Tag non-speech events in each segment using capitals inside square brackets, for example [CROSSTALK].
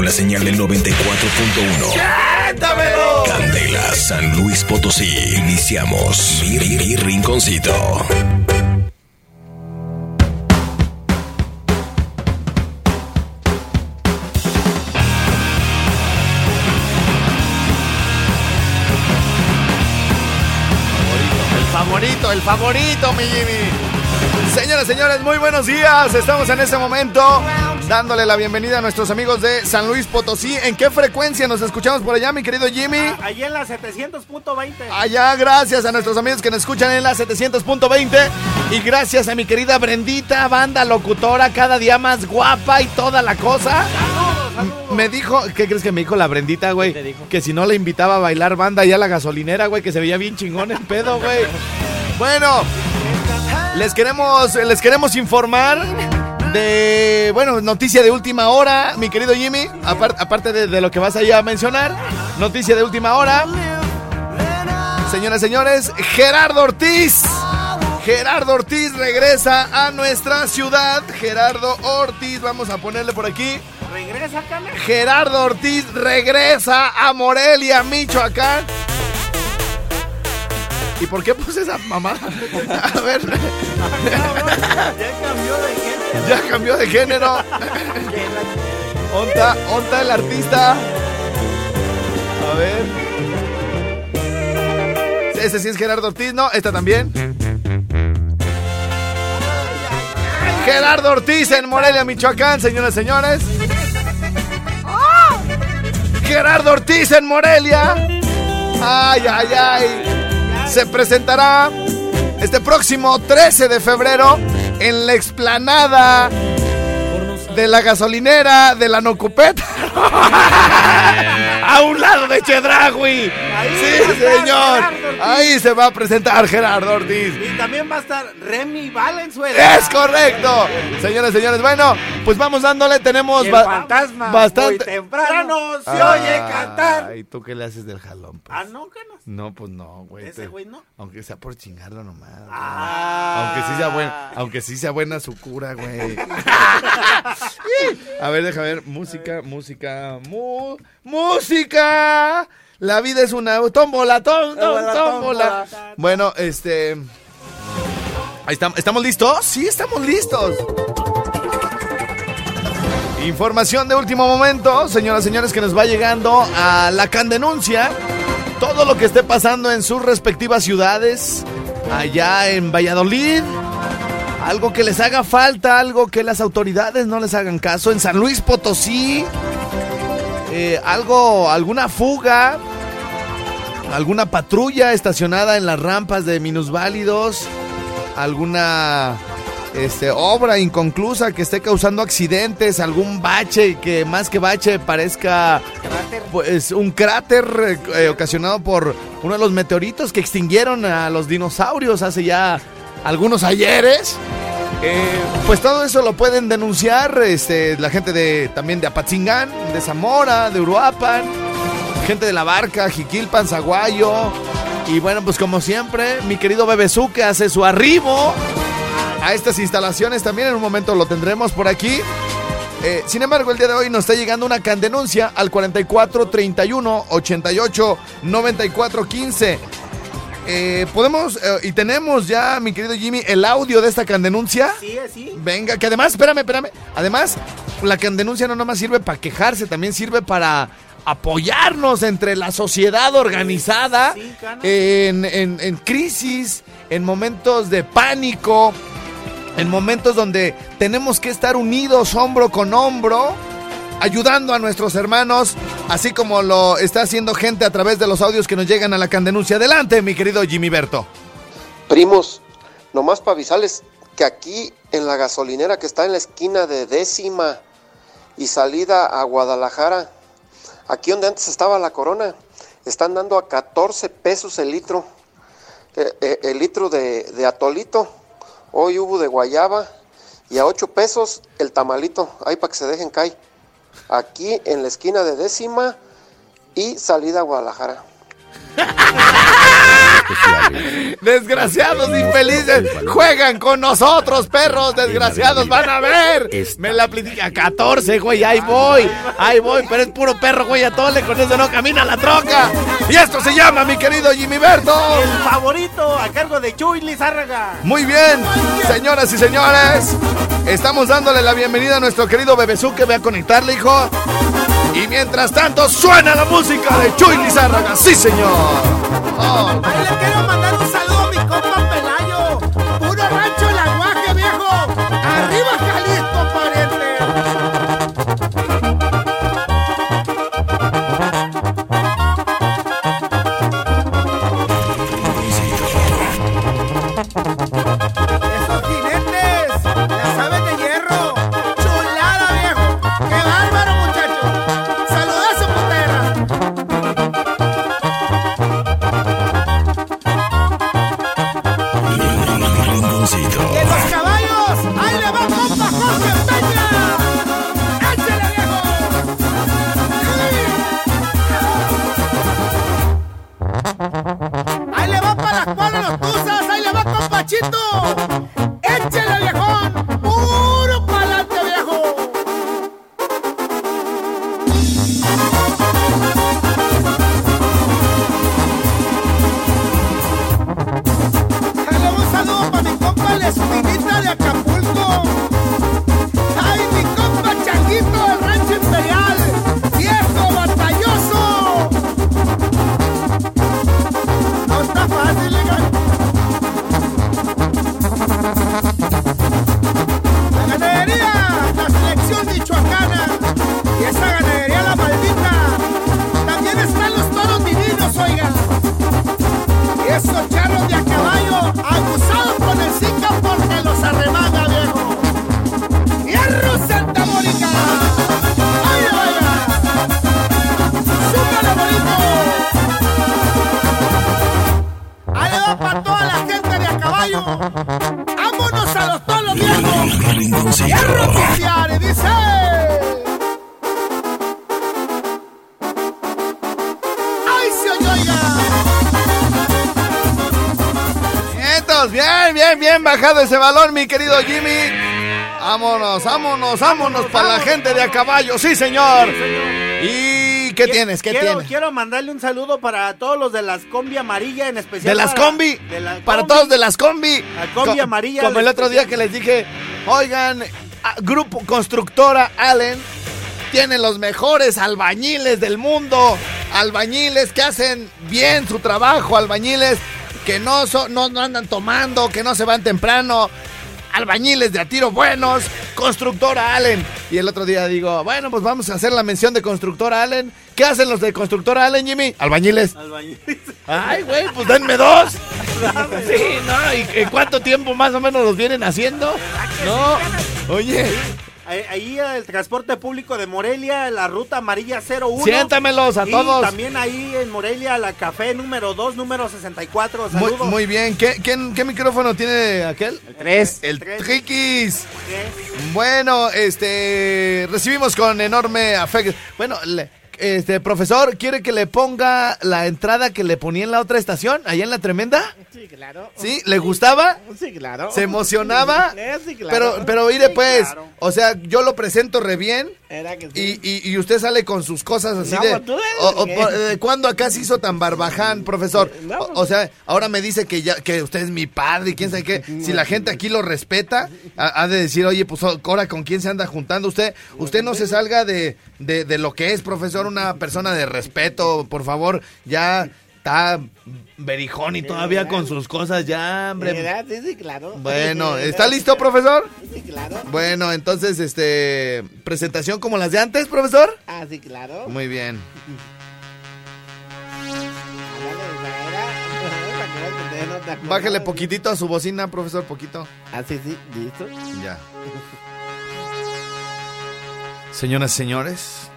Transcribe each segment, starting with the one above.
Con la señal del 94.1. Candela, San Luis Potosí. Iniciamos mi rinconcito. El favorito, el favorito, mi Jimmy. Señoras, señores, muy buenos días. Estamos en este momento dándole la bienvenida a nuestros amigos de San Luis Potosí. ¿En qué frecuencia nos escuchamos por allá, mi querido Jimmy? Allí en la 700.20. Allá, gracias a nuestros amigos que nos escuchan en la 700.20 y gracias a mi querida Brendita, banda locutora, cada día más guapa y toda la cosa. Me dijo, ¿qué crees que me dijo la Brendita, güey? te dijo? Que si no le invitaba a bailar banda allá a la gasolinera, güey, que se veía bien chingón el pedo, güey. Bueno, les queremos, les queremos informar de, bueno, noticia de última hora, mi querido Jimmy, apar- aparte de, de lo que vas allá a mencionar, noticia de última hora. Señoras y señores, Gerardo Ortiz. Gerardo Ortiz regresa a nuestra ciudad. Gerardo Ortiz, vamos a ponerle por aquí. Regresa. Gerardo Ortiz regresa a Morelia, Michoacán. ¿Y por qué puse esa mamá? A ver, Ya cambió de gente. ya cambió de género. Onta, onta el artista. A ver. Ese sí es Gerardo Ortiz, ¿no? Esta también. Gerardo Ortiz en Morelia, Michoacán, señoras y señores. Gerardo Ortiz en Morelia. Ay, ay, ay. Se presentará este próximo 13 de febrero en la explanada de la gasolinera de la Nocupeta. [LAUGHS] A un lado de Chedragui. Sí, señor. Ortiz. Ahí se va a presentar Gerardo Ortiz. Y también va a estar Remy Valenzuela. Es correcto. Señores, señores, bueno, pues vamos dándole, tenemos Y el ba- fantasma. bastante- Muy temprano se oye cantar. Ay, ¿tú qué le haces del jalón? pues? Ah, no, Cana. No, pues no, güey. Ese güey no. Aunque sea por chingarlo nomás. Ah. Aunque sí sea buena, aunque sí sea buena su cura, güey. [LAUGHS] A ver, deja ver, música, música, mu- música. La vida es una tómbola, Tómbola. Bueno, este Ahí estamos, ¿estamos listos? Sí, estamos listos. Información de último momento, señoras y señores, que nos va llegando a la Candenuncia. Todo lo que esté pasando en sus respectivas ciudades, allá en Valladolid. Algo que les haga falta, algo que las autoridades no les hagan caso. En San Luis Potosí, eh, algo, alguna fuga, alguna patrulla estacionada en las rampas de minusválidos, alguna este, obra inconclusa que esté causando accidentes, algún bache que más que bache parezca pues un cráter eh, ocasionado por uno de los meteoritos que extinguieron a los dinosaurios hace ya algunos ayeres. Eh, pues todo eso lo pueden denunciar este, la gente de también de Apatzingán, de Zamora, de Uruapan, gente de La Barca, Jiquilpan, Zaguayo. Y bueno, pues como siempre, mi querido Bebezú que hace su arribo a estas instalaciones. También en un momento lo tendremos por aquí. Eh, sin embargo, el día de hoy nos está llegando una candenuncia al 44 31 88 94 15. eh, podemos eh, y tenemos ya, mi querido Jimmy, el audio de esta candenuncia. Sí, eh, sí. Venga, que además, espérame, espérame. Además, la candenuncia no nomás sirve para quejarse, también sirve para apoyarnos entre la sociedad organizada Sí, Cana. en, en- en crisis, en momentos de pánico, en momentos donde tenemos que estar unidos hombro con hombro, ayudando a nuestros hermanos, así como lo está haciendo gente a través de los audios que nos llegan a la candenuncia. Adelante, mi querido Jimmy Berto. Primos, nomás para avisarles que aquí en la gasolinera que está en la esquina de décima y salida a Guadalajara, aquí donde antes estaba la corona, están dando a 14 pesos el litro, eh, eh, el litro de, de atolito. Hoy hubo de guayaba y a 8 pesos el tamalito, ahí para que se dejen caer. Aquí en la esquina de décima y salida a Guadalajara. [LAUGHS] Desgraciados infelices, juegan con nosotros, perros desgraciados, van a ver. Me la a 14, güey, ahí voy, ahí voy, pero es puro perro, güey, a tole, con eso no camina la troca. Y esto se llama, mi querido Jimmy Berto. El favorito a cargo de Chuy Lizárraga. Muy bien, señoras y señores, estamos dándole la bienvenida a nuestro querido Bebezú que ve a conectarle, hijo. Y mientras tanto, suena la música de Chuy Lizárraga, sí, señor. Le Vientos, bien, bien, bien bajado ese balón, mi querido Jimmy. Vámonos, vámonos, vámonos para la gente de a caballo, sí, señor. ¿Y qué tienes? ¿Qué quiero, tienes? Quiero mandarle un saludo para todos los de las combi amarilla, en especial. De las para- combi, de la para todos de las combi. La combi Co- amarilla, Como el otro día que les dije, oigan, grupo constructora Allen tiene los mejores albañiles del mundo. Albañiles que hacen bien su trabajo, albañiles que no, son, no, no andan tomando, que no se van temprano. Albañiles de a tiro buenos, constructora Allen. Y el otro día digo, bueno, pues vamos a hacer la mención de constructora Allen. ¿Qué hacen los de constructora Allen, Jimmy? Albañiles. Albañil. Ay, güey, pues denme dos. Sí, ¿no? ¿Y en cuánto tiempo más o menos los vienen haciendo? No. Oye, Ahí, el transporte público de Morelia, la ruta amarilla 01. siéntamelos a y todos. también ahí en Morelia, la café número 2, número 64. Muy, Saludos. muy bien. ¿Qué, qué micrófono tiene aquel? El 3. El tres. Triquis. Bueno, este, recibimos con enorme afecto. Bueno, le- este, profesor, ¿quiere que le ponga la entrada que le ponía en la otra estación, allá en la tremenda? Sí, claro. ¿Sí? ¿Le gustaba? Sí, claro. ¿Se emocionaba? Eh, sí, claro. Pero, pero mire Sí, pues, claro. o sea, yo lo presento re bien, Era que sí. Y, y, y usted sale con sus cosas así No, de... tú eres o- ¿De cuándo acá se hizo tan barbaján, profesor? No, O, o sea, ahora me dice que ya que usted es mi padre y quién sabe qué. [LAUGHS] Si la gente aquí lo respeta, ha, ha de decir, oye, pues ahora con quién se anda juntando usted. Usted no se salga de, de, de lo que es, profesor, una persona de respeto, por favor. Ya está berijón y todavía con sus cosas, ya, hombre. ¿Verdad? Sí, sí, claro. Bueno, ¿está listo, profesor? Sí, claro. Bueno, entonces, este, presentación como las de antes, profesor. Ah, sí, claro. Muy bien. [LAUGHS] Bájale poquitito a su bocina, profesor, poquito. Ah, sí, sí, listo. Ya. [LAUGHS] Señoras señores.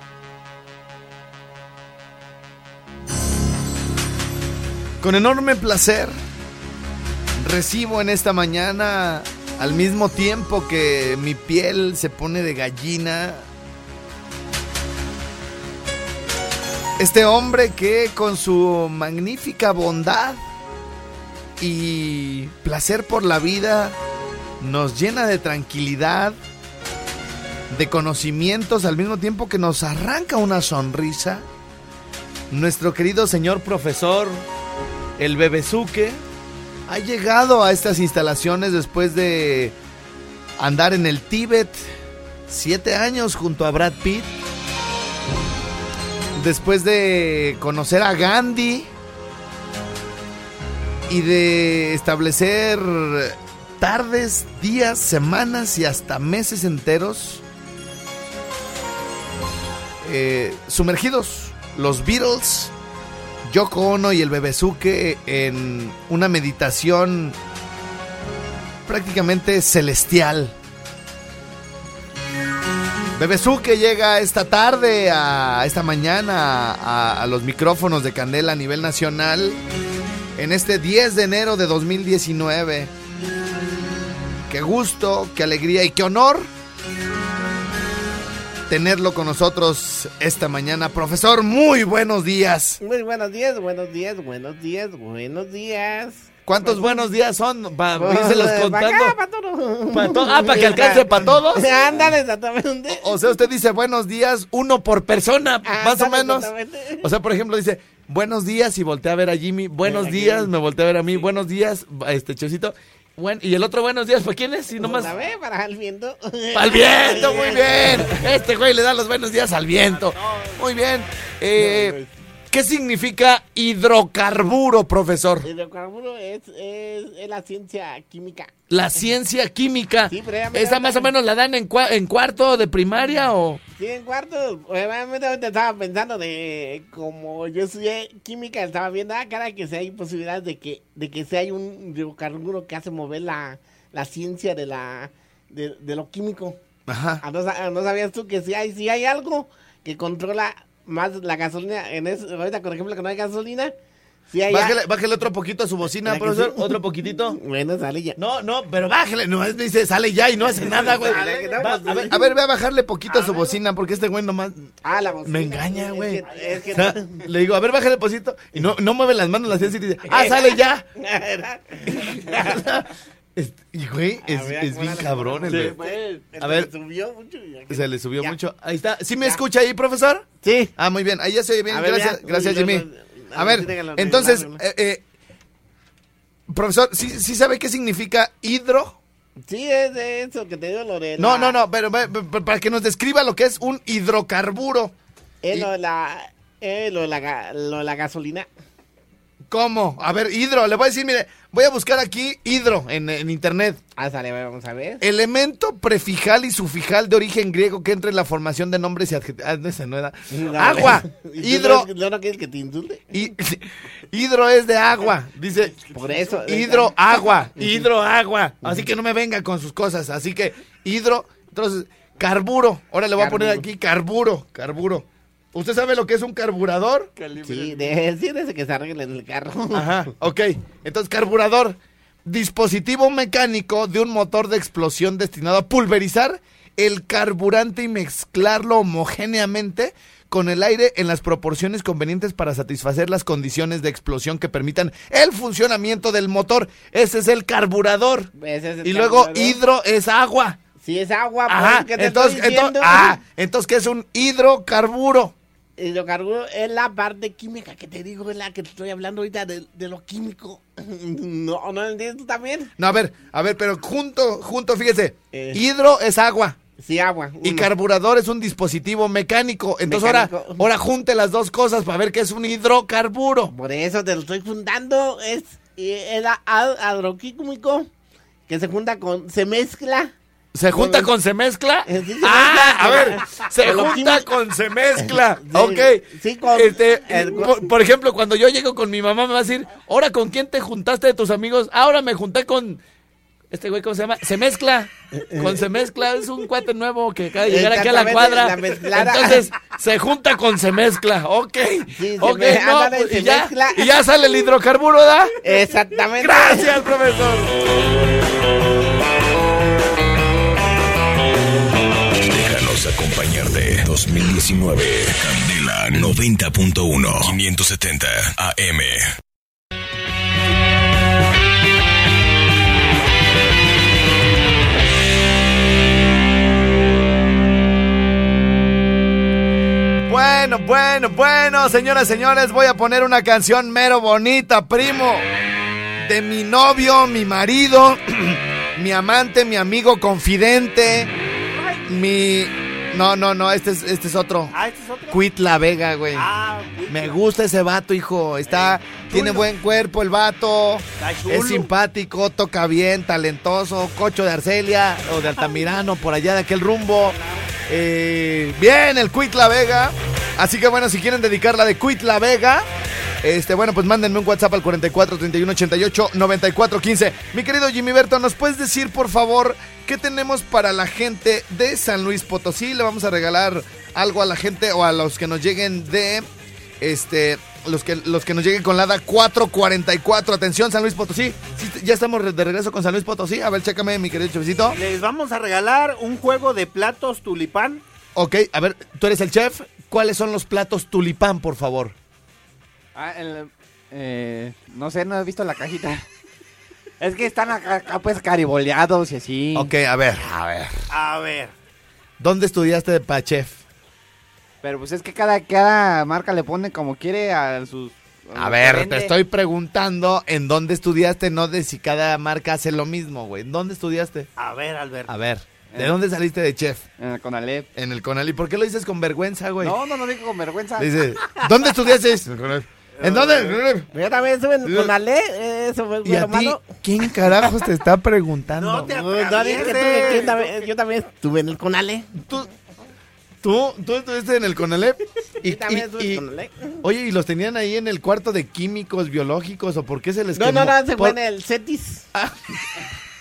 Con enorme placer recibo en esta mañana, al mismo tiempo que mi piel se pone de gallina, este hombre que con su magnífica bondad y placer por la vida nos llena de tranquilidad, de conocimientos al mismo tiempo que nos arranca una sonrisa. Nuestro querido señor profesor, el Bebezuque, ha llegado a estas instalaciones después de andar en el Tíbet siete años junto a Brad Pitt. Después de conocer a Gandhi y de establecer tardes, días, semanas y hasta meses enteros eh, sumergidos los Beatles, Yoko Ono y el Bebezuque en una meditación prácticamente celestial. Bebezuque llega esta tarde, a esta mañana, a, a los micrófonos de Candela a nivel nacional en este 10 de enero de 2019. Qué gusto, qué alegría y qué honor tenerlo con nosotros esta mañana. Profesor, muy buenos días. Muy buenos días, buenos días, buenos días, buenos días. ¿Cuántos buenos días son? Para irselos Pa' contando. acá, pa' todo. Pa' to- ah, para que alcance para [LAUGHS] todos. Ándale, exactamente. O sea, usted dice buenos días, uno por persona, más o menos. O sea, por ejemplo, dice buenos días y voltea a ver a Jimmy. Buenos días, me voltea a ver a mí. Buenos días, este Chocito. Buen, y el otro buenos días, ¿para quién es? Si nomás. A ver, para el viento. [LAUGHS] ¡Al viento! Muy [LAUGHS] bien. Este güey le da los buenos días al viento. Muy bien. Eh, ¿Qué significa hidrocarburo, profesor? Hidrocarburo es, es, es la ciencia química. La ciencia química. Sí, pero ¿Esa más o menos la dan en, cua- en cuarto de primaria o...? Sí, en cuarto, obviamente estaba pensando de como yo estudié química, estaba viendo, ah, cara, que si hay posibilidades de que, de que si hay un hidrocarburo que hace mover la, la ciencia de la de, de lo químico. Ajá. Ah, ¿No, sa- no sabías tú que si hay, si hay algo que controla más la gasolina? En eso, ahorita, por ejemplo, que no hay gasolina, hay... Bájale, bájale otro poquito a su bocina, ¿Verdad que profesor. sí? Otro poquitito. [LAUGHS] Bueno, sale ya. No, no, pero bájale. No, es, dice, sale ya y no hace nada, güey. Va- a, ver, a ver, ve a bajarle poquito a su bocina porque este güey nomás Ah, la bocina. me engaña, Es güey. que- Es que, O sea, le digo, a ver, bájale poquito. Y no, no mueve las manos, las hace y dice, ah, sale ya. [LAUGHS] [LAUGHS] Es- y güey, es, A ver, es bien cabrón el pues, A ver. Se subió mucho. ya que- Se le subió Ya. mucho. Ahí está. ¿Sí me Ya. escucha ahí, profesor? Sí. Ah, muy bien. Ahí ya se oye bien. A ver, gracias, gracias, Yo- Jimmy. yo- A a ver, sí, entonces, eh, eh, profesor, ¿sí, sí sabe qué significa hidro? Sí, es de eso que te digo lo de No, no, no, pero, pero- pero para que nos describa lo que es un hidrocarburo. Es Y- lo de la, es lo la gasolina. ¿Cómo? A ver, hidro. Le voy a decir, mire, voy a buscar aquí hidro en, en internet. Ah, sale, vamos a ver. Elemento prefijal y sufijal de origen griego que entra en la formación de nombres y adjetivos. Ah, no, era. Agua. [LAUGHS] ¿y tú Hidro. No, no quieres que te insulte. Y, [LAUGHS] hidro es de agua. Dice. Por eso. Hidro, agua. [LAUGHS] Hidro, agua. Así que no me venga con sus cosas. Así que hidro. Entonces, carburo. Ahora le voy a poner aquí carburo. Carburo. ¿Usted sabe lo que es un carburador? Sí, de, sí, de ese que se arregla en el carro. Ajá, ok. Entonces, carburador, dispositivo mecánico de un motor de explosión destinado a pulverizar el carburante y mezclarlo homogéneamente con el aire en las proporciones convenientes para satisfacer las condiciones de explosión que permitan el funcionamiento del motor. Ese es el carburador. Ese es el Y luego carburador. hidro es agua. Si es agua, Ajá, pues, ¿qué te entonces, estoy entonces, ah, entonces, ¿qué es un hidrocarburo? Hidrocarburo es la parte química que te digo, es la que te estoy hablando ahorita de, de lo químico. [LAUGHS] No, ¿no entiendes tú también? No, a ver, a ver, pero junto, junto, fíjese. Eh. Hidro es agua. Sí, agua. Y carburador es un dispositivo mecánico. Entonces ahora, Mecánico. ahora junte las dos cosas para ver qué es un hidrocarburo. Por eso te lo estoy juntando. Es eh, el agroquímico que se junta con, se mezcla. ¿Se junta Con- se mezcla? Sí, ah, a ver, se junta químico. con se [LAUGHS] mezcla. Sí, ok. sí, con- Este, el- por, por ejemplo, cuando yo llego con mi mamá me va a decir, ahora con quién te juntaste de tus amigos. Ahora me junté con este güey, ¿cómo se llama? Se mezcla. Con se mezcla, es un cuate nuevo que acaba de llegar aquí a la cuadra. la. Entonces, [LAUGHS] se junta con se mezcla. Ok. Sí, ok, me- no, ándale, pues, se y, ya, mezcla. y ya sale el hidrocarburo, ¿verdad? Exactamente. Gracias, profesor. 2019. Candela 90.1. 570 AM. Bueno, bueno, bueno, señoras, señores, voy a poner una canción mero bonita, primo. De mi novio, mi marido, [CLEARS THROAT] mi amante, mi amigo confidente, mi... No, no, no, este es, este es otro. Ah, este es otro. Quit La Vega, güey. Ah, Quit Me La- gusta ese vato, hijo. Está, tiene buen cuerpo el vato. Es simpático, toca bien, talentoso. Cocho de Arcelia o de Altamirano, por allá de aquel rumbo. Eh, bien, el Quit La Vega. Así que bueno, si quieren dedicarla de Quit La Vega. Este, bueno, pues mándenme un WhatsApp al 44 31 88 94 15. Mi querido Jimmy Berto, ¿nos puedes decir, por favor, qué tenemos para la gente de San Luis Potosí? Le vamos a regalar algo a la gente o a los que nos lleguen de este los que los que nos lleguen con la ADA 444. Atención, San Luis Potosí. Sí, ya estamos de regreso con San Luis Potosí. A ver, chécame, mi querido chavecito. Les vamos a regalar un juego de platos tulipán. Ok, a ver, tú eres el chef. ¿Cuáles son los platos tulipán, por favor? Ah, el, eh, no sé, no he visto la cajita. Es que están acá, acá, pues cariboleados y así. Ok, a ver, a ver. A ver. ¿Dónde estudiaste para chef? Pero pues es que cada, cada marca le pone como quiere a sus... A ver, te estoy preguntando en dónde estudiaste, no de si cada marca hace lo mismo, güey. ¿En dónde estudiaste? A ver, Alberto. A ver, ¿de Eh. dónde saliste de chef? En el Conalep. En el Conalí. ¿Por qué lo dices con vergüenza, güey? No, no lo digo con vergüenza. Dice, ¿dónde estudiaste? [LAUGHS] En el Conalí. ¿En dónde? Yo también estuve con Ale, eh, eso fue ¿Y a ti quién carajos te está preguntando? No te No, no, es que atravieses. que también- yo también estuve en el Conale. ¿Tú, tú, tú estuviste en el Conalep? Y, [LAUGHS] Yo también y- estuve y- en el Conalep. oye, ¿y los tenían ahí en el cuarto de químicos biológicos o por qué se les No, quemó? no, no, se Por- fue en el Cetis. [LAUGHS]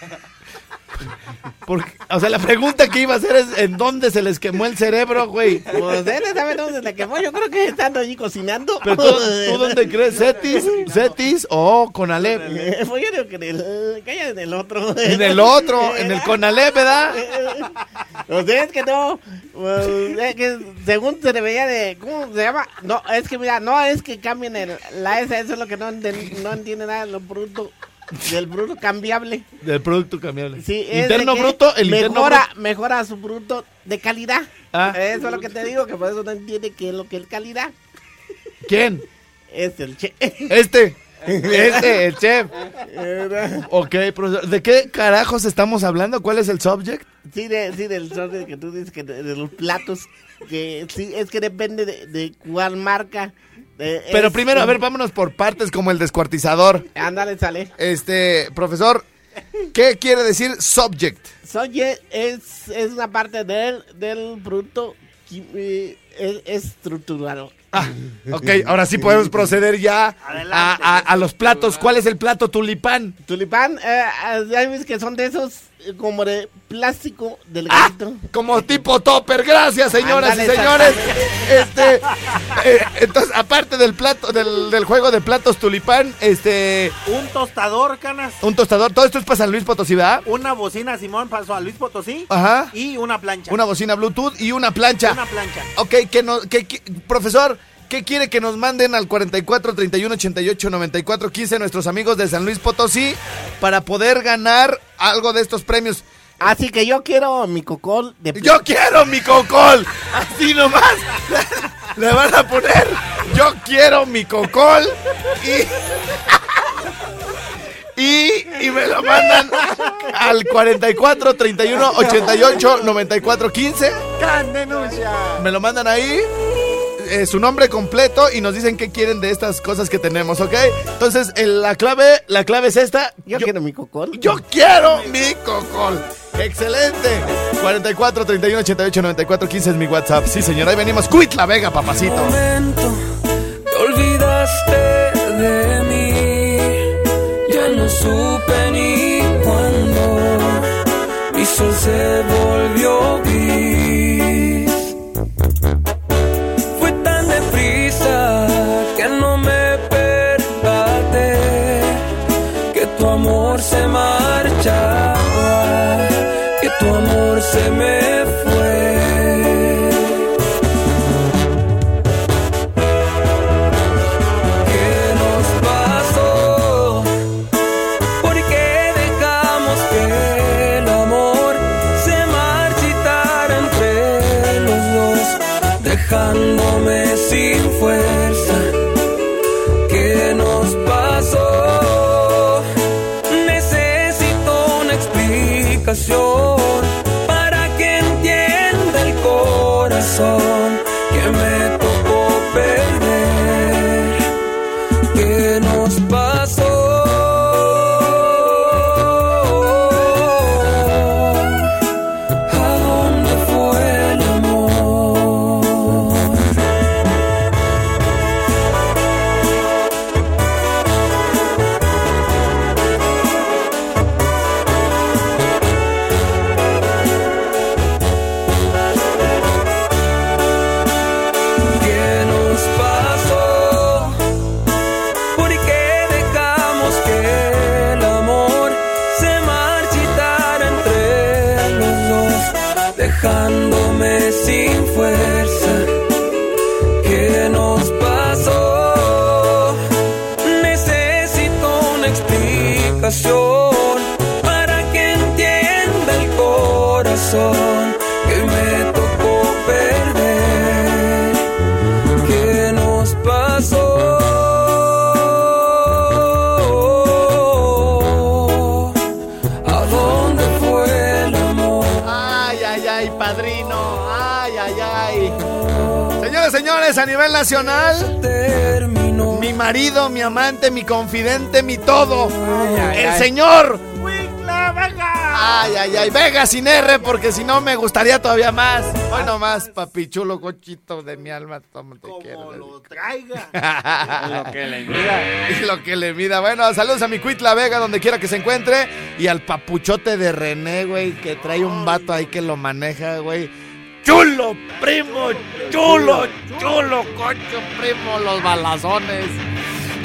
por- o sea, la pregunta que iba a hacer es ¿en dónde se les quemó el cerebro, güey? Pues él sabe dónde se le quemó. Yo creo que estando allí cocinando. ¿Pero tú, tú dónde crees? ¿Cetis? ¿Cetis o Conalep? Fue yo digo que en el. En el otro. En el otro, en el Conalep, ¿verdad? O sea, es que no. pues, es que según se debería de. ¿Cómo se llama? No, es que mira, no es que cambien el, la S, eso es lo que no, no entiende nada de lo bruto. Del bruto cambiable. Del producto cambiable. Sí, interno bruto, el interno mejora, bruto. mejora su bruto de calidad. Ah. Eso es lo que te digo, que por eso no entiende qué es lo que es calidad. ¿Quién? Es el che. Este. [LAUGHS] Este, el chef. Ok, profesor. ¿De qué carajos estamos hablando? ¿Cuál es el subject? Sí, de, sí, del sobre que tú dices que de, de los platos. Que sí, es que depende de, de cuál marca. Eh, Pero es- primero, a ver, vámonos por partes como el descuartizador. Ándale, sale. Este, profesor, ¿qué quiere decir subject? Soye es, es una parte del, del producto eh, es- estructurado. Ah, ok, ahora sí podemos proceder ya Adelante. a- a los platos. ¿Cuál es el plato tulipán? Tulipán, eh, eh, ya ves que son de esos como de plástico Ah, delgadito. como tipo topper. Gracias, señoras y señores. Este, eh, entonces, aparte del plato, del, del juego de platos tulipán, este, Un tostador, canas. un tostador. Todo esto es para San Luis Potosí, ¿verdad? Una bocina Simón pasó a Luis Potosí. Ajá. Y una plancha. Una bocina Bluetooth y una plancha. Una plancha. Ok, que no, que, que- profesor, ¿qué quiere que nos manden al 44 31 88 94 15 nuestros amigos de San Luis Potosí para poder ganar algo de estos premios? Así que yo quiero mi cocol de Yo quiero mi cocol. [LAUGHS] Así nomás. Le van a poner. Yo quiero mi cocol. Y. Y, y me lo mandan al 44 31 88 94 15. ¡Can denuncia! Me lo mandan ahí. Eh, su nombre completo y nos dicen qué quieren de estas cosas que tenemos, ¿ok? Entonces, el- la clave, la clave es esta. Yo, quiero mi cocol. Yo quiero mi cocol. Excelente. 44 31 88 94 15 es mi WhatsApp. Sí, señora, ahí venimos. Quit la Vega, papacito. momento te olvidaste de mí. Ya no supe ni cuándo mi sol se volvió gris. Amor se me amante, mi confidente, mi todo. ay, el ay. señor. ¡Wicla, venga! Ay, ay, ay, Vega sin R, porque si no me gustaría todavía más. Hoy nomás, papi chulo, cochito de mi alma, cómo te quiero. Como lo traiga. [LAUGHS] Lo que le mida. Y lo que le mida. Bueno, saludos a mi Cuitla Vega, donde quiera que se encuentre. Y al papuchote de René, güey, que trae un vato ahí que lo maneja, güey. Chulo, primo, chulo, chulo, cocho, primo, los balazones.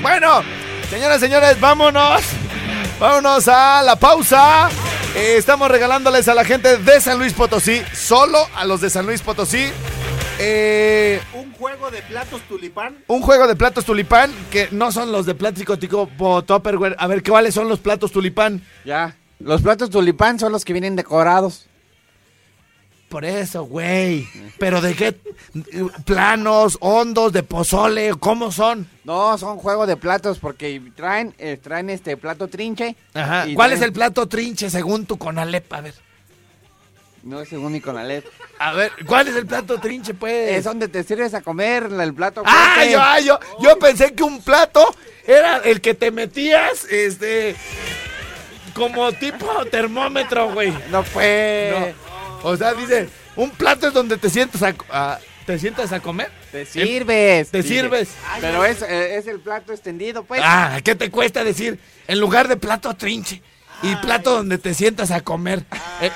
Bueno, señoras, señores, vámonos. Vámonos a la pausa. Eh, estamos regalándoles a la gente de San Luis Potosí, solo a los de San Luis Potosí. Eh, Un juego de platos tulipán. un juego de platos tulipán que no son los de plástico tipo Tupperware. A ver, ¿cuáles son los platos tulipán? Ya. Los platos tulipán son los que vienen decorados. Por eso, güey. ¿Pero de qué? ¿Planos, hondos, de pozole? ¿Cómo son? No, son juego de platos porque traen, eh, traen este plato trinche. Ajá. ¿Cuál traen- es el plato trinche según tu Conalep? A ver. No es según Niconalet. A ver, ¿cuál es el plato trinche, pues? Es donde te sirves a comer el plato. Ah, yo, ah, yo, yo pensé que un plato era el que te metías, este, como tipo termómetro, güey. No fue. No. O sea, dice, un plato es donde te sientas a, a- te sientas a comer. Te sirves. Te sirves. Pero es, eh, es el plato extendido, pues. Ah, ¿qué te cuesta decir? En lugar de plato trinche y plato donde te sientas a comer. Eh,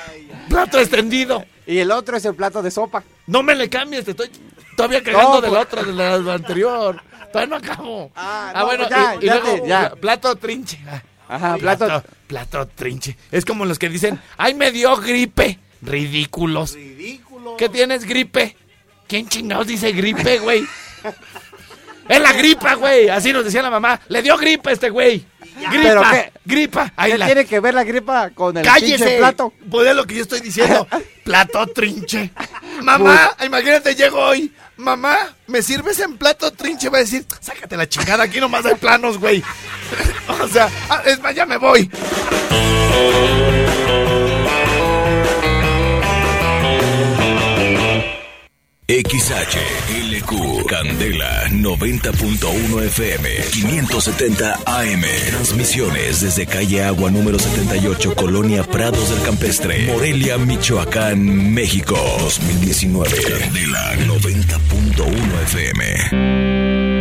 plato extendido. Y el otro es el plato de sopa. No me le cambies, te estoy todavía cagando No, del pues- otro, de la anterior. Todavía no acabo. Ah, Ah, no, bueno, pues ya, y, y ya luego ya. plato trinche. Ah, Ajá, plato. plato, plato trinche. Es como los que dicen, ay, me dio gripe. Ridículos. Ridículo. ¿Qué tienes gripe? ¿Quién chingados dice gripe, güey? Es la gripa, güey. Así nos decía la mamá. Le dio gripe a este güey. Gripa, ¿Pero qué? gripa. Ahí ¿Qué la- tiene que ver la gripa con el pinche ¡Cállese! plato? Pues es lo que yo estoy diciendo. [LAUGHS] plato trinche. Mamá, imagínate, llego hoy. Mamá, ¿me sirves en plato trinche? Va a decir, sácate la chingada, aquí nomás hay planos, güey. [LAUGHS] o sea, ah, es más, ya me voy. XHLQ Candela 90.1 FM 570 AM Transmisiones desde calle Agua número 78 Colonia Prados del Campestre Morelia, Michoacán, México 2019 Candela 90.1 FM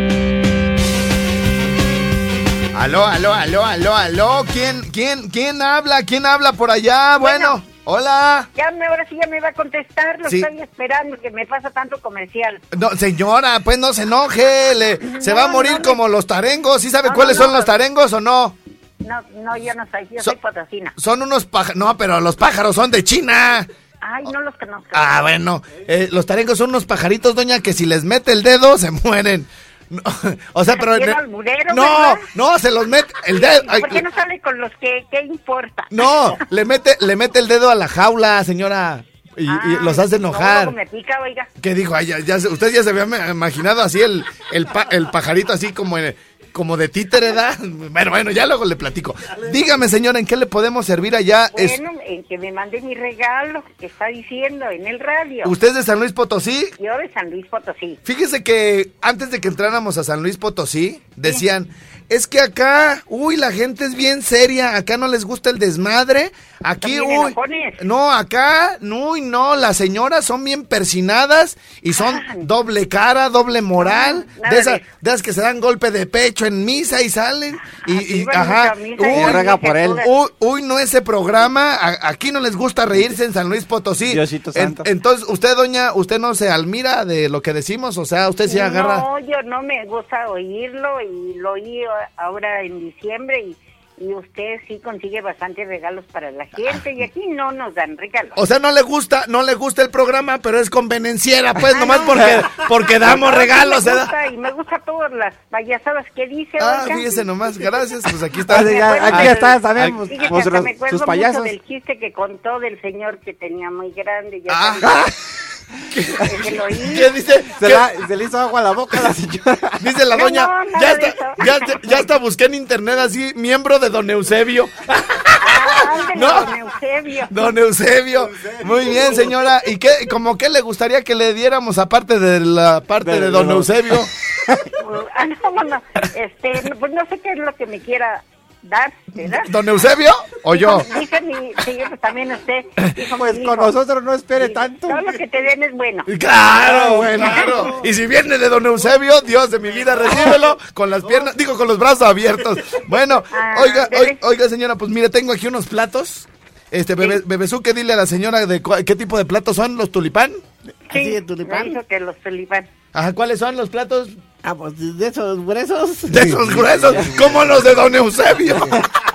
Aló, aló, aló, aló, aló. ¿Quién, quién, quién habla? ¿Quién habla por allá? Bueno, hola. Ya me, ahora sí ya me va a contestar, lo Sí. estoy esperando, que me pasa tanto comercial. No, señora, pues no se enoje. le- se va a morir no, como los tarengos. ¿Sí sabe No, cuáles son los tarengos o no? No, no, yo no soy, yo So- soy potosina. Son unos pájaros. No, pero los pájaros son de China. Ay, no los conozco. Ah, bueno. eh, los tarengos son unos pajaritos, doña, que si les mete el dedo se mueren. No, [LAUGHS] o sea, pero. Alburero, no, ¿verdad? no, se los mete. El dedo. ay, ¿Por qué no sale con los que, qué importa? no, le mete, le mete el dedo a la jaula, señora. Y, y Ay, los hace enojar. luego me pica, oiga. ¿Qué dijo? Ay, ya, ya se- usted ya se había imaginado así el, el, pa- el pajarito así como, eh, como de títere, ¿verdad? [LAUGHS] Bueno, bueno, ya luego le platico. Dígame, señora, ¿en qué le podemos servir allá? Es- Bueno, en que me mande mi regalo, que está diciendo en el radio. ¿Usted es de San Luis Potosí? Yo de San Luis Potosí. Fíjese que antes de que entráramos a San Luis Potosí, decían, es que acá, uy, la gente es bien seria, acá no les gusta el desmadre, aquí, uy, no, acá, uy, no, las señoras son bien persinadas y son Ay. doble cara, doble moral, nada de esas, de esas que se dan golpe de pecho en misa y salen, y, ajá, y uy, por él. Uy, uy, no ese programa, a- aquí no les gusta reírse en San Luis Potosí. Diosito En- santo. entonces, usted, doña, usted no se admira de lo que decimos, o sea, usted se agarra. No, yo no me gusta oírlo y lo oí ahora en diciembre y, y usted sí consigue bastantes regalos para la gente y aquí no nos dan regalos. O sea, no le gusta, no le gusta el programa, pero es convenenciera, pues, Ah, nomás no. porque, porque damos No, regalos, me gusta y me gusta todas las payasadas que dice. Ah, oiga. fíjese nomás, gracias, pues aquí [LAUGHS] está. Ah, ya, aquí del- está pues, Fíjese que vuestros- hasta me acuerdo sus mucho payasos. del chiste que contó del señor que tenía muy grande. Yo Ah. [LAUGHS] [LAUGHS] oí. ¿Qué dice? Se, ¿Qué? la- se le hizo agua a la boca a la señora. [LAUGHS] Dice la doña, no, ya está, ya, está- ya está busqué en internet así, miembro de Don Eusebio. [LAUGHS] Ah, No. don Eusebio. Don Eusebio. Muy bien, señora. ¿Y qué, como qué le gustaría que le diéramos aparte de la parte de, De- Don Eusebio? Ah, no, no, no. Este, pues no sé qué es lo que me quiera dar, ¿verdad? ¿Don Eusebio o yo? Dice mi, sí, pues también usted. dijo Pues con hijo, nosotros no espere sí, tanto. Todo lo que te den es bueno. Claro, bueno, claro. Y si viene de Don Eusebio, Dios de mi vida, recíbelo con las piernas, digo, con los brazos abiertos. Bueno, Ah, oiga, dele. oiga, señora, pues mire, tengo aquí unos platos. Este, bebé, Bebezuque, dile a la señora de qué tipo de platos son, los tulipán. Así Sí, de tulipán. me dijo que los tulipán. Ajá, ¿cuáles son los platos? Ah, pues de esos gruesos. De esos gruesos, como los de Don Eusebio. [LAUGHS]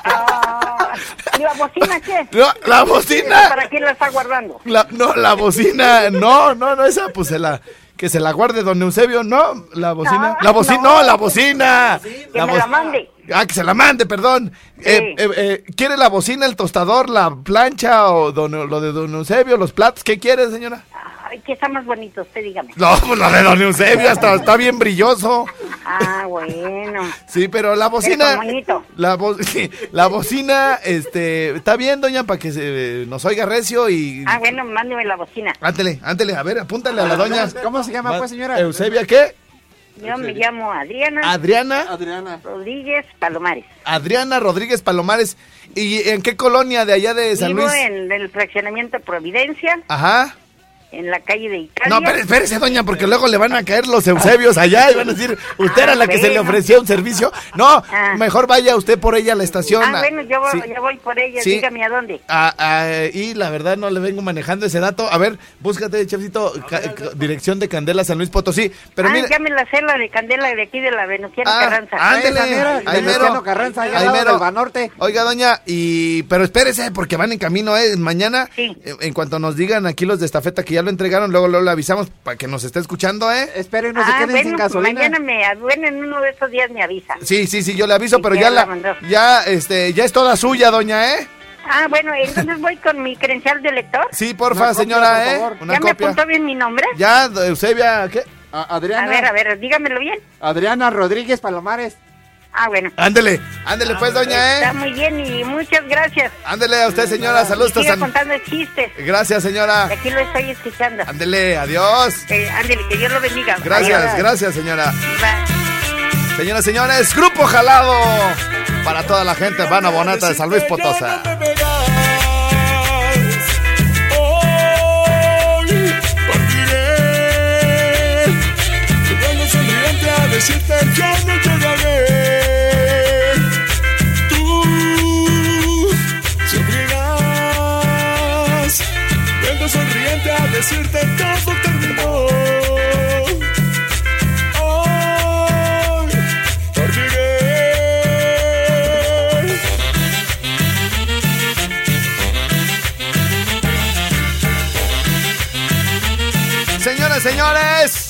Ah, ¿Y la bocina qué? No, la bocina. ¿Para quién la está guardando? La- no, la bocina, no, no, no, esa pues se la, que se la guarde don Eusebio, no, la bocina, Ah, la bocina, no. no, la bocina. Que me la mande. Ah, que se la mande, perdón. Eh, eh, eh, ¿Quiere la bocina, el tostador, la plancha o don- lo de don Eusebio, los platos? ¿Qué quiere, señora? Ay, ¿qué está más bonito? Usted dígame. No, pues lo de don Eusebio hasta está bien brilloso. Ah, bueno. Sí, pero la bocina. moñito. La, bo- [LAUGHS] la bocina, este, está bien, doña, para que se, nos oiga recio y. Ah, bueno, mándeme la bocina. Ántele, ántele, a ver, apúntale a la doña. [LAUGHS] ¿Cómo se llama, pues, señora? Eusebia, ¿qué? Yo me llamo Adriana Adriana, Adriana. Rodríguez Palomares. Adriana Rodríguez Palomares. ¿Y en qué colonia de allá de San Vivo Luis? en el fraccionamiento Providencia, Ajá. En la calle de Italia. No, espérese, espérese, doña, porque luego le van a caer los Eusebios allá y van a decir, usted era la que se le bueno. ofrecía un servicio. No, Ah. mejor vaya usted por ella a la estación. Ah, bueno, yo voy, Sí. yo voy por ella. Sí. Dígame a dónde. Ah, ah, y la verdad no le vengo manejando ese dato. A ver, búscate, chefcito, dirección de Candela San Luis Potosí. Pero ah, mire, ya me la sé, la de Candela de aquí de la Venustiano Ah, Carranza. ándele, ahí mero. Carranza, allá al Ahí mero. del Banorte. Oiga, doña, y pero espérese porque van en camino, ¿eh? Mañana, Sí. eh, en cuanto nos digan aquí los de estafeta que ya lo entregaron, luego, luego le avisamos para que nos esté escuchando, ¿eh? Espero y no se Ah, queden sin bueno, gasolina. mañana me, bueno, en uno de estos días me avisa. Sí, sí, sí, yo le aviso, Sí, pero ya la la, mandó. ya, este, ya es toda suya, doña, ¿eh? Ah, bueno, entonces voy con mi credencial de lector. Sí, porfa, Una copia, señora, por ¿eh? Una ¿Ya me apuntó bien mi nombre? Ya, Eusebia, ¿qué? A- Adriana, A ver, a ver, dígamelo bien. Adriana Rodríguez Palomares. Ah, bueno. Ándele, ándele pues, doña, Está ¿eh? muy bien y muchas gracias. Ándele a usted, señora, saludos. Siga San- contando chistes. Gracias, señora. Aquí lo estoy escuchando. Ándele, adiós. Eh, ándele, que Dios lo bendiga. Gracias, Adiós. gracias, señora. Bye. Señoras, señores, Grupo Jalado. Para toda la gente, Vana Bonata de San Luis Potosa. Hoy partiré, jugando sonriente a decirte yo no llegaré. Decirte todo terminó. Hoy partiré. Señores, señores,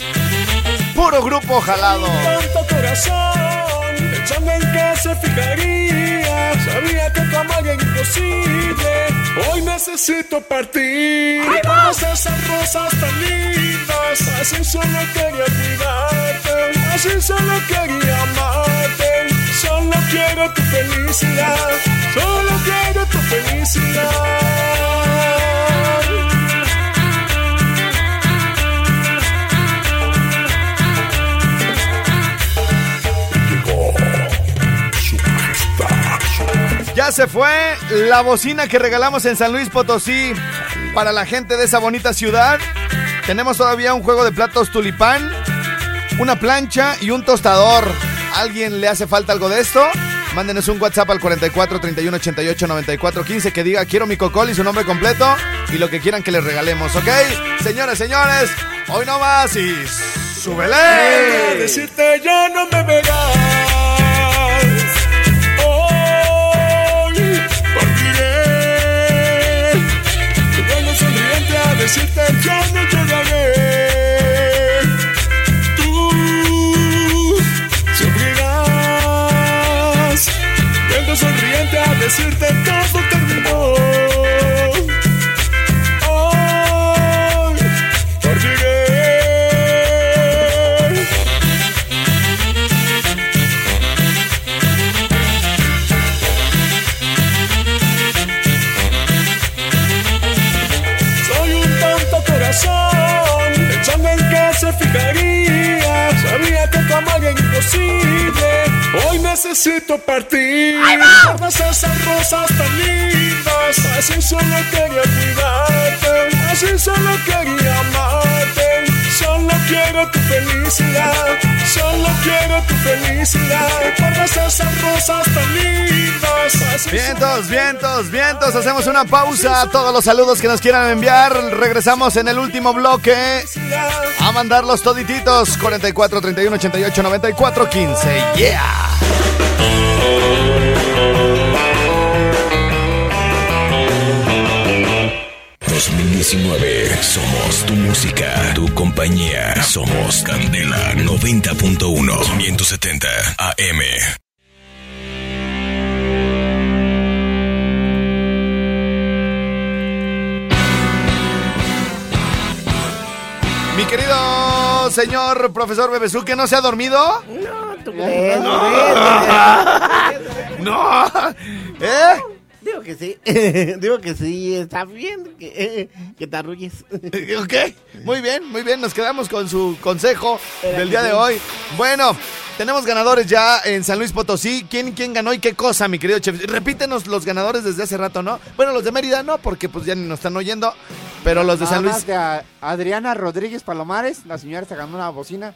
puro Grupo Jalado. tanto corazón, pensando en que se fijaría. Sabía que tu amor era imposible. Hoy necesito partir. Todas esas rosas tan lindas. Así solo quería cuidarte. Así solo quería amarte. Solo quiero tu felicidad. Solo quiero tu felicidad. Ya se fue la bocina que regalamos en San Luis Potosí para la gente de esa bonita ciudad. Tenemos todavía un juego de platos tulipán, una plancha y un tostador. ¿Alguien le hace falta algo de esto? Mándenos un WhatsApp al 44 31 88 94 15 que diga quiero mi cocol y su nombre completo y lo que quieran que les regalemos, ¿ok? Señores, señores, hoy no más y súbele. decirte ya no me. Decirte ya no llegaré. Tú sufrirás. Vengo sonriente a decirte todo terminó. Necesito partir. Todas esas rosas tan lindas. Así solo quería cuidarte. Así solo quería amarte. Solo quiero tu felicidad. Solo quiero tu felicidad. Todas esas rosas tan lindas. Así Vientos, vientos, vientos. Hacemos una pausa. Todos los saludos que nos quieran enviar. Regresamos en el último bloque a mandar los todititos. 44 31 88 94 15. Yeah. 2019 somos tu música, tu compañía. Somos Candela 90.1 570 AM. Mi querido señor profesor Bebesú, que no se ha dormido. No, crees, [LAUGHS] No. ¿Eh? Digo que sí. [LAUGHS] Digo que sí, está bien que, que te arrulles. Ok, muy bien, muy bien. Nos quedamos con su consejo del día de hoy. Bueno, tenemos ganadores ya en San Luis Potosí. ¿Quién, quién ganó y qué cosa, mi querido chef? Repítenos los ganadores desde hace rato, ¿no? Bueno, los de Mérida no, porque pues ya ni nos están oyendo. Pero los de Nada San Luis. más de Adriana Rodríguez Palomares, la señora se ganó una bocina.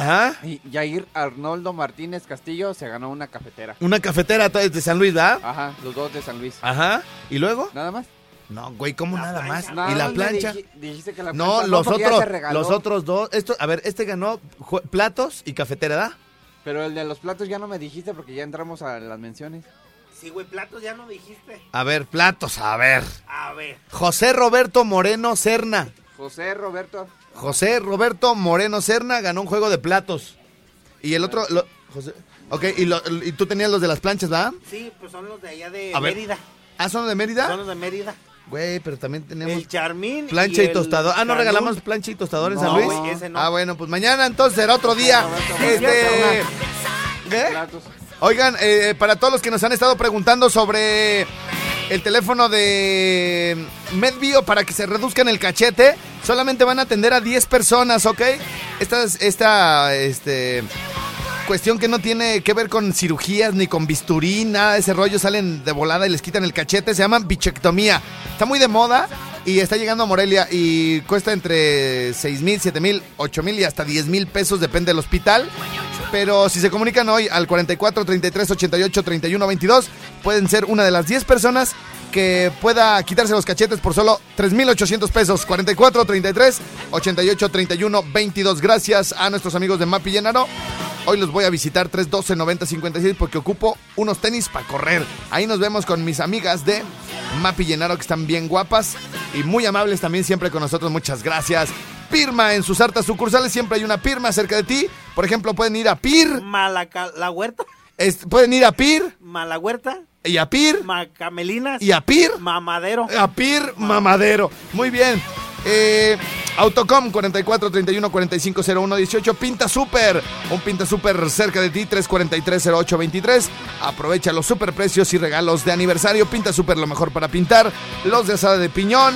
Ajá. Y Jair Arnoldo Martínez Castillo se ganó una cafetera. Una cafetera de San Luis, ¿verdad? Ajá, los dos de San Luis. Ajá. ¿Y luego? ¿Nada más? No, güey, ¿cómo nada más? Nada ¿Y la me plancha? dij- dijiste que la No, plancha los porque ya otros, los otros dos. Esto, a ver, este ganó platos y cafetera, ¿da? Pero el de los platos ya no me dijiste porque ya entramos a las menciones. Sí, güey, platos ya no dijiste. A ver, platos, a ver. A ver. José Roberto Moreno Serna. José Roberto. José Roberto Moreno Serna ganó un juego de platos. Y el otro, lo- José, ok, y, lo- y tú tenías los de las planchas, ¿verdad? Sí, pues son los de allá de A ver. Mérida. Ah, ¿son de Son Mérida? los de Mérida. Güey, pero también tenemos El Charmín. plancha y, tostador. Ah, ¿no regalamos plancha y tostador en No, San Luis? güey, ese no. Ah, bueno, pues mañana entonces será otro día. Este, ¿qué? Platos. Oigan, eh, para todos los que nos han estado preguntando sobre el teléfono de MedBio para que se reduzcan el cachete, solamente van a atender a 10 personas, ¿ok? Esta, es- esta este, cuestión que no tiene que ver con cirugías ni con bisturí, nada de ese rollo, salen de volada y les quitan el cachete, se llama bichectomía. Está muy de moda y está llegando a Morelia y cuesta entre 6 mil, 7 mil, 8 mil y hasta 10 mil pesos, depende del hospital. Pero si se comunican hoy al 44 33 88 31 22, pueden ser una de las 10 personas que pueda quitarse los cachetes por solo 3,800 pesos. 44 33 88 31 22. Gracias a nuestros amigos de Mapi Llenaro. Hoy los voy a visitar 312 90 56 porque ocupo unos tenis para correr. Ahí nos vemos con mis amigas de Mapi Llenaro que están bien guapas y muy amables también siempre con nosotros. Muchas gracias. Pirma en sus hartas sucursales siempre hay una Pirma cerca de ti. Por ejemplo, pueden ir a Pir, Malaca, la huerta. es- pueden ir a Pir Mala huerta. Y a Pir Macamelinas. y a Pir Mamadero. a Pir Mamadero. Muy bien. Eh, Autocom 44 31 45 01 18 Pinta Super, un Pinta Super cerca de ti 343 08 23. Aprovecha los super precios y regalos de aniversario. Pinta Super lo mejor para pintar. Los de asada de piñón.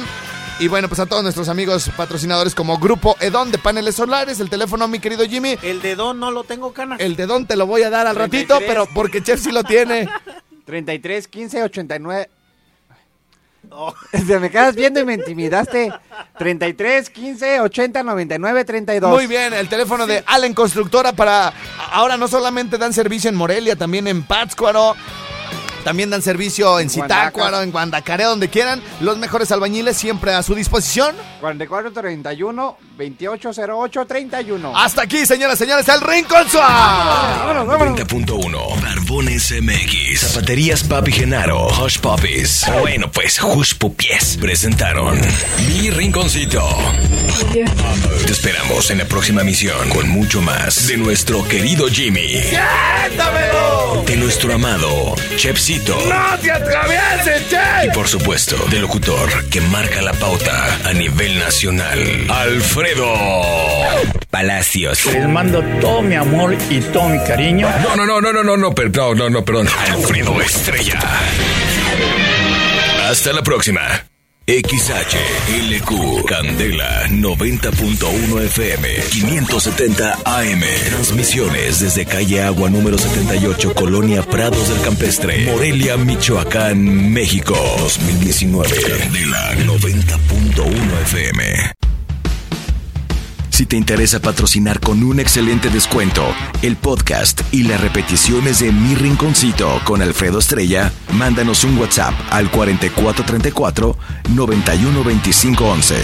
Y bueno, pues a todos nuestros amigos patrocinadores como Grupo Edón de paneles solares, el teléfono mi querido Jimmy, El dedón no lo tengo canas. el dedón te lo voy a dar al ratito, 33. pero porque Chef sí lo tiene. [LAUGHS] 33 15 89. Oh. Te me quedas viendo y me intimidaste. 33 15 80 99 32. Muy bien, el teléfono de Allen Constructora para... Ahora no solamente dan servicio en Morelia, también en Pátzcuaro. También dan servicio en Zitácuaro, en Guandacare, donde quieran. Los mejores albañiles siempre a su disposición. 44 31 28 08 31. Hasta aquí, señoras y señores, el Rincón vámonos. 90.1 Barbones MX Zapaterías Papi Genaro Hush Puppies. Bueno pues Hush Pupies Presentaron Mi Rinconcito. Te esperamos en la próxima emisión Con mucho más De nuestro querido Jimmy. De nuestro amado Chepsito. ¡No te atravieses, y por supuesto, del locutor que marca la pauta a nivel nacional, Alfredo Palacios. Les mando todo mi amor y todo mi cariño. No, no, no, no, no, no, no, perdón, no, no, perdón. Alfredo Estrella. Hasta la próxima. XHLQ Candela 90.1 FM 570 AM Transmisiones desde calle Agua número 78 Colonia Prados del Campestre Morelia, Michoacán, México 2019 Candela 90.1 FM si te interesa patrocinar con un excelente descuento el podcast y las repeticiones de Mi Rinconcito con Alfredo Estrella, mándanos un WhatsApp al 4434 912511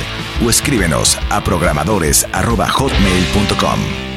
o escríbenos a programadores@hotmail.com.